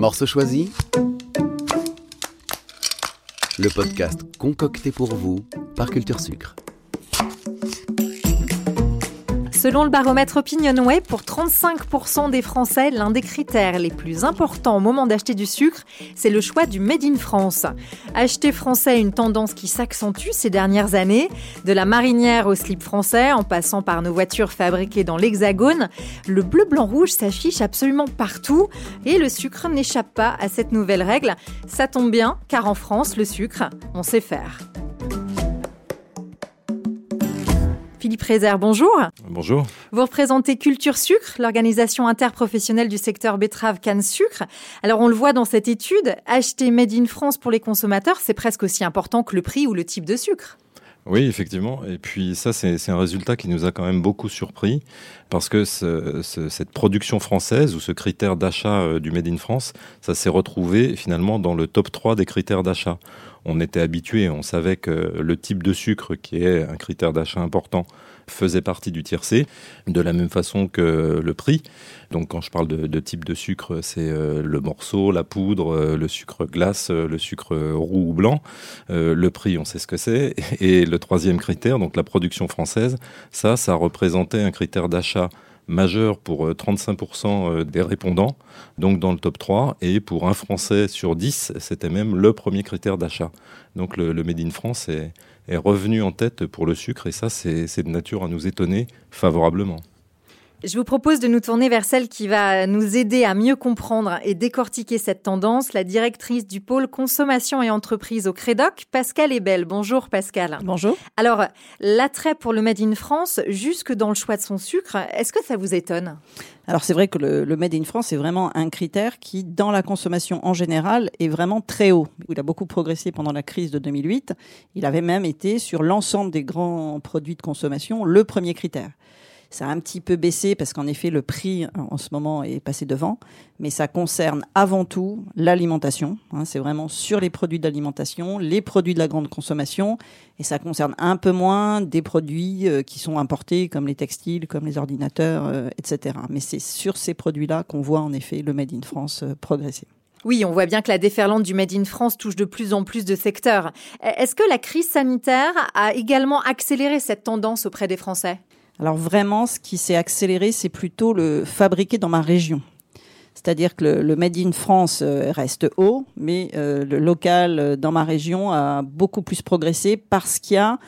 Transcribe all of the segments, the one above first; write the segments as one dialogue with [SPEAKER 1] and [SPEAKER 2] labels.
[SPEAKER 1] Morceau choisi Le podcast concocté pour vous par Culture Sucre.
[SPEAKER 2] Selon le baromètre Opinionway, pour 35% des Français, l'un des critères les plus importants au moment d'acheter du sucre, c'est le choix du Made in France. Acheter français est une tendance qui s'accentue ces dernières années. De la marinière au slip français, en passant par nos voitures fabriquées dans l'Hexagone, le bleu, blanc, rouge s'affiche absolument partout et le sucre n'échappe pas à cette nouvelle règle. Ça tombe bien, car en France, le sucre, on sait faire. Philippe Rézère, bonjour.
[SPEAKER 3] Bonjour.
[SPEAKER 2] Vous représentez Culture Sucre, l'organisation interprofessionnelle du secteur betterave canne sucre. Alors on le voit dans cette étude, acheter Made in France pour les consommateurs, c'est presque aussi important que le prix ou le type de sucre.
[SPEAKER 3] Oui, effectivement. Et puis ça, c'est un résultat qui nous a quand même beaucoup surpris parce que ce, ce, cette production française ou ce critère d'achat euh, du Made in France, ça s'est retrouvé finalement dans le top 3 des critères d'achat on était habitué, on savait que le type de sucre, qui est un critère d'achat important, faisait partie du tiercé, de la même façon que le prix. Donc quand je parle de, type de sucre, c'est euh, le morceau, la poudre, euh, le sucre glace, euh, le sucre roux ou blanc. le prix, on sait ce que c'est. Et le troisième critère, donc la production française, ça, ça représentait un critère d'achat majeur pour 35% euh, euh, des répondants, donc dans le top 3. Et pour un Français sur 10, c'était même le premier critère d'achat. Donc le, Made in France est, est revenu en tête pour le sucre et ça, c'est de nature à nous étonner favorablement.
[SPEAKER 2] Je vous propose de nous tourner vers celle qui va nous aider à mieux comprendre et décortiquer cette tendance, la directrice du pôle consommation et entreprise au Crédoc, Pascal Ebel. Bonjour Pascal.
[SPEAKER 4] Bonjour.
[SPEAKER 2] Alors, l'attrait pour le Made in France, jusque dans le choix de son sucre, est-ce que ça vous étonne?
[SPEAKER 4] Alors c'est vrai que le, Made in France est vraiment un critère qui, dans la consommation en général, est vraiment très haut. Il a beaucoup progressé pendant la crise de 2008. Il avait même été sur l'ensemble des grands produits de consommation le premier critère. Ça a un petit peu baissé parce qu'en effet, le prix en ce moment est passé devant, mais ça concerne avant tout l'alimentation. Hein. c'est vraiment sur les produits d'alimentation, les produits de la grande consommation, et ça concerne un peu moins des produits euh, qui sont importés, comme les textiles, comme les ordinateurs, euh, etc. Mais c'est sur ces produits-là qu'on voit en effet le Made in France euh, progresser.
[SPEAKER 2] Oui, on voit bien que la déferlante du Made in France touche de plus en plus de secteurs. Est-ce que la crise sanitaire a également accéléré cette tendance auprès des Français?
[SPEAKER 4] Alors vraiment, ce qui s'est accéléré, c'est plutôt le fabriqué dans ma région. C'est-à-dire que le, Made in France euh, reste haut, mais euh, le local euh, dans ma région a beaucoup plus progressé parce qu'il y a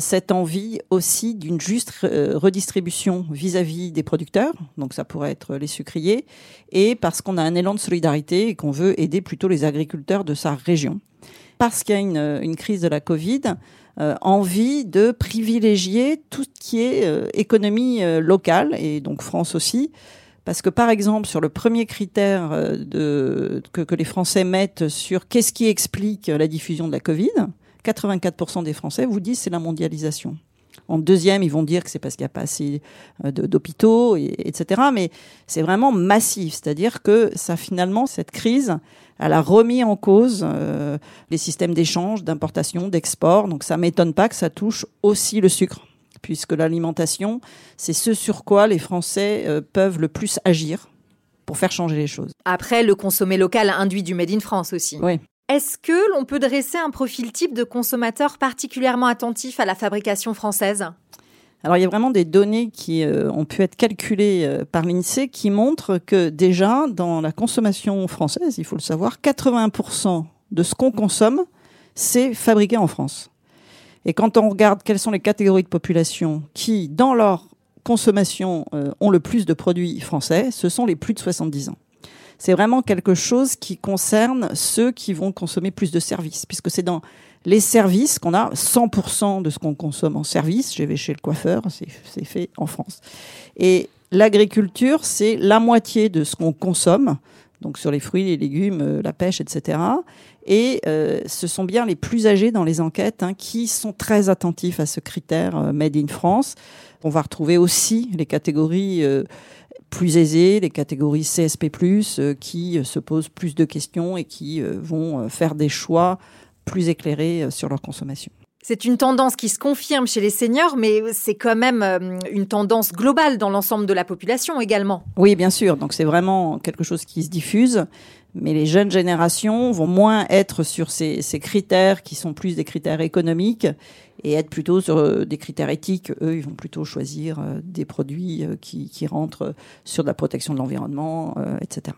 [SPEAKER 4] cette envie aussi d'une juste redistribution vis-à-vis des producteurs, donc ça pourrait être les sucriers, et parce qu'on a un élan de solidarité et qu'on veut aider plutôt les agriculteurs de sa région. Parce qu'il y a une, crise de la Covid, envie de privilégier tout ce qui est euh, économie euh, locale, et donc France aussi. Parce que par exemple, sur le premier critère de, que, que les Français mettent sur qu'est-ce qui explique la diffusion de la Covid, 84% des Français vous disent c'est la mondialisation. En deuxième, ils vont dire que c'est parce qu'il n'y a pas assez d'hôpitaux, etc. Mais c'est vraiment massif, c'est-à-dire que ça finalement cette crise, elle a remis en cause euh, les systèmes d'échange, d'importation, d'export. Donc ça m'étonne pas que ça touche aussi le sucre, puisque l'alimentation, c'est ce sur quoi les Français euh, peuvent le plus agir pour faire changer les choses.
[SPEAKER 2] Après, le consommer local induit du Made in France aussi.
[SPEAKER 4] Oui.
[SPEAKER 2] Est-ce que l'on peut dresser un profil type de consommateur particulièrement attentif à la fabrication française?
[SPEAKER 4] Alors il y a vraiment des données qui euh, ont pu être calculées euh, par l'INSEE qui montrent que déjà dans la consommation française, il faut le savoir, 80% de ce qu'on consomme, c'est fabriqué en France. Et quand on regarde quelles sont les catégories de population qui, dans leur consommation, euh, ont le plus de produits français, ce sont les plus de 70 ans. C'est vraiment quelque chose qui concerne ceux qui vont consommer plus de services, puisque c'est dans les services, qu'on a 100% de ce qu'on consomme en service. Je vais chez le coiffeur, c'est fait en France. Et l'agriculture, c'est la moitié de ce qu'on consomme, donc sur les fruits, les légumes, euh, la pêche, etc. Et euh, ce sont bien les plus âgés dans les enquêtes hein, qui sont très attentifs à ce critère euh, Made in France. On va retrouver aussi les catégories plus aisées, les catégories CSP+, qui se posent plus de questions et qui vont faire des choix plus éclairés euh, sur leur consommation.
[SPEAKER 2] C'est une tendance qui se confirme chez les seniors, mais c'est quand même euh, une tendance globale dans l'ensemble de la population également.
[SPEAKER 4] Oui, bien sûr. Donc c'est vraiment quelque chose qui se diffuse. Mais les jeunes générations vont moins être sur ces, ces critères qui sont plus des critères économiques et être plutôt sur euh, des critères éthiques. Eux, ils vont plutôt choisir euh, des produits euh, qui, qui rentrent sur la protection de l'environnement, etc.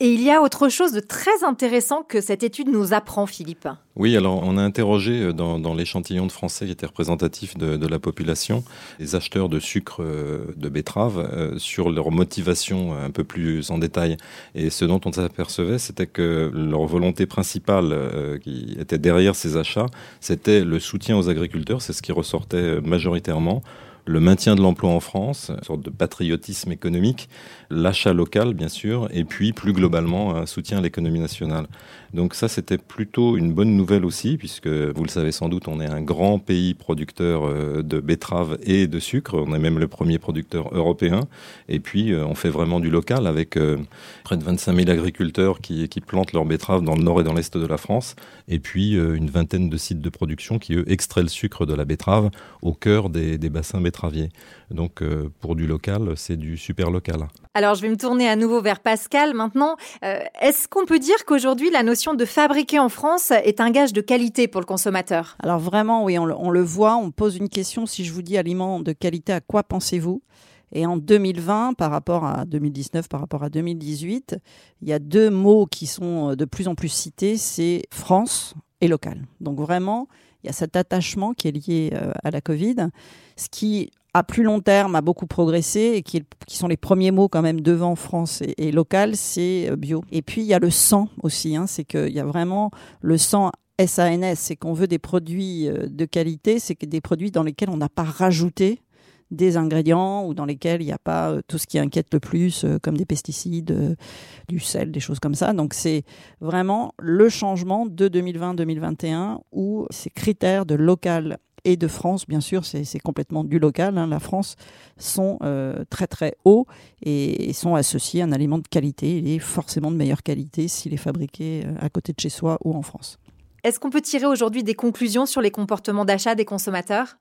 [SPEAKER 2] Et il y a autre chose de très intéressant que cette étude nous apprend, Philippe.
[SPEAKER 3] Oui, alors on a interrogé dans, dans l'échantillon de Français qui était représentatif de, de, la population les acheteurs de sucre de betterave sur leur motivation un peu plus en détail. Et ce dont on s'apercevait, c'était que leur volonté principale qui était derrière ces achats, c'était le soutien aux agriculteurs. C'est ce qui ressortait majoritairement le maintien de l'emploi en France, une sorte de patriotisme économique, l'achat local bien sûr, et puis plus globalement un soutien à l'économie nationale. Donc ça c'était plutôt une bonne nouvelle aussi, puisque vous le savez sans doute, on est un grand pays producteur euh, de betteraves et de sucre, on est même le premier producteur européen, et puis euh, on fait vraiment du local avec euh, près de 25 000 agriculteurs qui, plantent leurs betteraves dans le nord et dans l'est de la France, et puis une vingtaine de sites de production qui eux extraient le sucre de la betterave au cœur des, des bassins betteraviers. Donc pour du local, c'est du super local.
[SPEAKER 2] Alors je vais me tourner à nouveau vers Pascal maintenant. Euh, Est-ce qu'on peut dire qu'aujourd'hui la notion de fabriquer en France est un gage de qualité pour le consommateur?
[SPEAKER 4] Alors vraiment oui, on le, on le, voit, on pose une question, si je vous dis aliment de qualité, à quoi pensez-vous? Et en 2020, par rapport à 2019, par rapport à 2018, il y a deux mots qui sont de plus en plus cités, c'est France et local. Donc vraiment, il y a cet attachement qui est lié euh, à la Covid, ce qui à plus long terme a beaucoup progressé et qui, qui sont les premiers mots quand même devant France et, et local, c'est euh, bio. Et puis il y a le sang aussi, hein, c'est qu'il y a vraiment le sang SANS, c'est qu'on veut des produits euh, de qualité, c'est des produits dans lesquels on n'a pas rajouté des ingrédients ou dans lesquels il n'y a pas euh, tout ce qui inquiète le plus, comme des pesticides, du sel, des choses comme ça. Donc c'est vraiment le changement de 2020-2021 où ces critères de local et de France, bien sûr, c'est complètement du local. Hein. La France sont euh, très très hauts et, sont associés à un aliment de qualité. Il est forcément de meilleure qualité s'il est fabriqué euh, à côté de chez soi ou en France.
[SPEAKER 2] Est-ce qu'on peut tirer aujourd'hui des conclusions sur les comportements d'achat des consommateurs?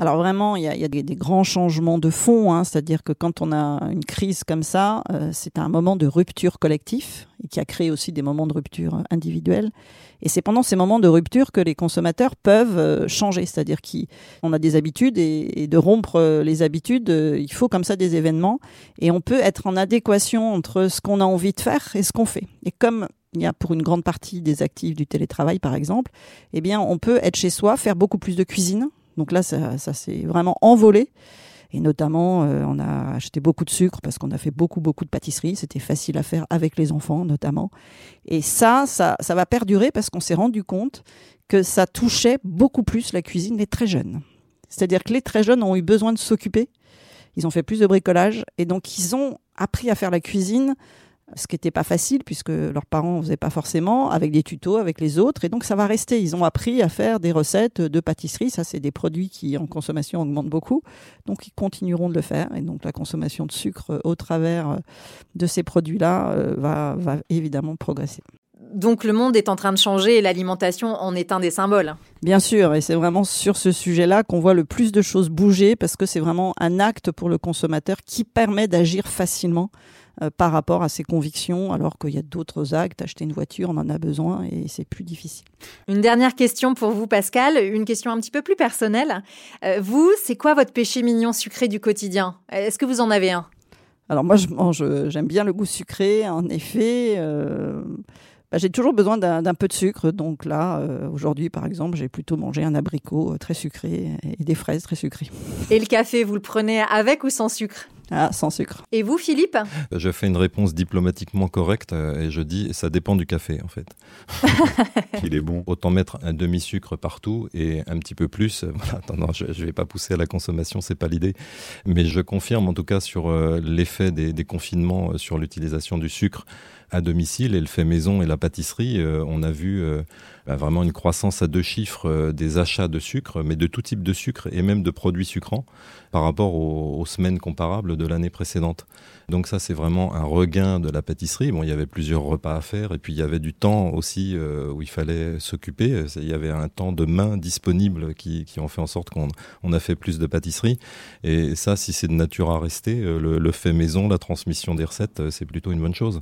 [SPEAKER 4] Alors vraiment, il y a, y a des, grands changements de fond, hein, c'est-à-dire que quand on a une crise comme ça, euh, c'est un moment de rupture collectif et qui a créé aussi des moments de rupture individuelle. Et c'est pendant ces moments de rupture que les consommateurs peuvent euh, changer, c'est-à-dire qu'on a des habitudes et, et de rompre euh, les habitudes, euh, il faut comme ça des événements et on peut être en adéquation entre ce qu'on a envie de faire et ce qu'on fait. Et comme il y a pour une grande partie des actifs du télétravail, par exemple, eh bien, on peut être chez soi, faire beaucoup plus de cuisine, donc là, ça, s'est vraiment envolé. Et notamment, euh, on a acheté beaucoup de sucre parce qu'on a fait beaucoup, beaucoup de pâtisseries. C'était facile à faire avec les enfants, notamment. Et ça, ça, ça va perdurer parce qu'on s'est rendu compte que ça touchait beaucoup plus la cuisine des très jeunes. C'est-à-dire que les très jeunes ont eu besoin de s'occuper. Ils ont fait plus de bricolage et donc ils ont appris à faire la cuisine ce qui n'était pas facile puisque leurs parents ne faisaient pas forcément, avec des tutos, avec les autres. Et donc ça va rester. Ils ont appris à faire des recettes de pâtisserie. Ça, c'est des produits qui en consommation augmentent beaucoup. Donc ils continueront de le faire. Et donc la consommation de sucre au travers de ces produits-là euh, va, va évidemment progresser.
[SPEAKER 2] Donc le monde est en train de changer et l'alimentation en est un des symboles.
[SPEAKER 4] Bien sûr, et c'est vraiment sur ce sujet-là qu'on voit le plus de choses bouger parce que c'est vraiment un acte pour le consommateur qui permet d'agir facilement euh, par rapport à ses convictions, alors qu'il y a d'autres actes. Acheter une voiture, on en a besoin et c'est plus difficile.
[SPEAKER 2] Une dernière question pour vous, Pascal, une question un petit peu plus personnelle. Euh, vous, c'est quoi votre péché mignon sucré du quotidien? Est-ce que vous en avez un?
[SPEAKER 4] Alors moi, je mange, j'aime bien le goût sucré, en effet. Euh... Bah, j'ai toujours besoin d'un peu de sucre. Donc là, euh, aujourd'hui, par exemple, j'ai plutôt mangé un abricot très sucré et des fraises très sucrées.
[SPEAKER 2] Et le café, vous le prenez avec ou sans sucre?
[SPEAKER 4] Ah, sans sucre.
[SPEAKER 2] Et vous, Philippe?
[SPEAKER 3] Je fais une réponse diplomatiquement correcte euh, et je dis ça dépend du café en fait. Il est bon. Autant mettre un demi-sucre partout et un petit peu plus. Voilà, non, non, je ne vais pas pousser à la consommation, c'est pas l'idée. Mais je confirme en tout cas sur euh, l'effet des, des, confinements sur l'utilisation du sucre à domicile et le fait maison et la pâtisserie. Euh, on a vu bah, vraiment une croissance à deux chiffres euh, des achats de sucre, mais de tout type de sucre et même de produits sucrants par rapport aux, aux semaines comparables de l'année précédente. Donc ça, c'est vraiment un regain de la pâtisserie. Bon, il y avait plusieurs repas à faire et puis il y avait du temps aussi euh, où il fallait s'occuper. Il y avait un temps de main disponible qui, qui ont fait en sorte qu'on on a fait plus de pâtisserie. Et ça, si c'est de nature à rester, euh, le, le fait maison, la transmission des recettes, c'est plutôt une bonne chose.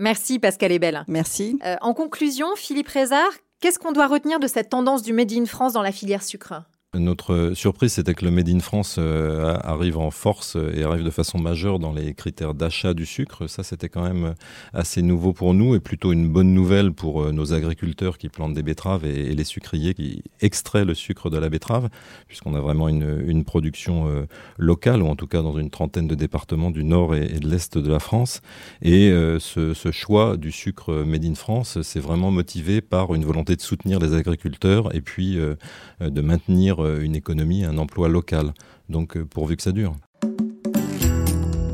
[SPEAKER 2] Merci Pascal Ebel.
[SPEAKER 4] Merci.
[SPEAKER 2] Euh, en conclusion, Philippe Rézard, qu'est-ce qu'on doit retenir de cette tendance du Made in France dans la filière sucre?
[SPEAKER 3] Notre surprise, c'était que le Made in France euh, arrive en force et arrive de façon majeure dans les critères d'achat du sucre. Ça, c'était quand même assez nouveau pour nous et plutôt une bonne nouvelle pour euh, nos agriculteurs qui plantent des betteraves et, les sucriers qui extraient le sucre de la betterave, puisqu'on a vraiment une, production euh, locale, ou en tout cas dans une trentaine de départements du nord et, de l'est de la France. Et ce, ce, choix du sucre Made in France, c'est vraiment motivé par une volonté de soutenir les agriculteurs et puis de maintenir euh, une économie, un emploi local. Donc euh, pourvu que ça dure.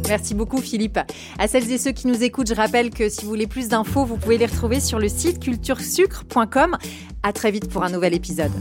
[SPEAKER 2] Merci beaucoup Philippe. À celles et ceux qui nous écoutent, je rappelle que si vous voulez plus d'infos, vous pouvez les retrouver sur le site culturesucre.com. À très vite pour un nouvel épisode.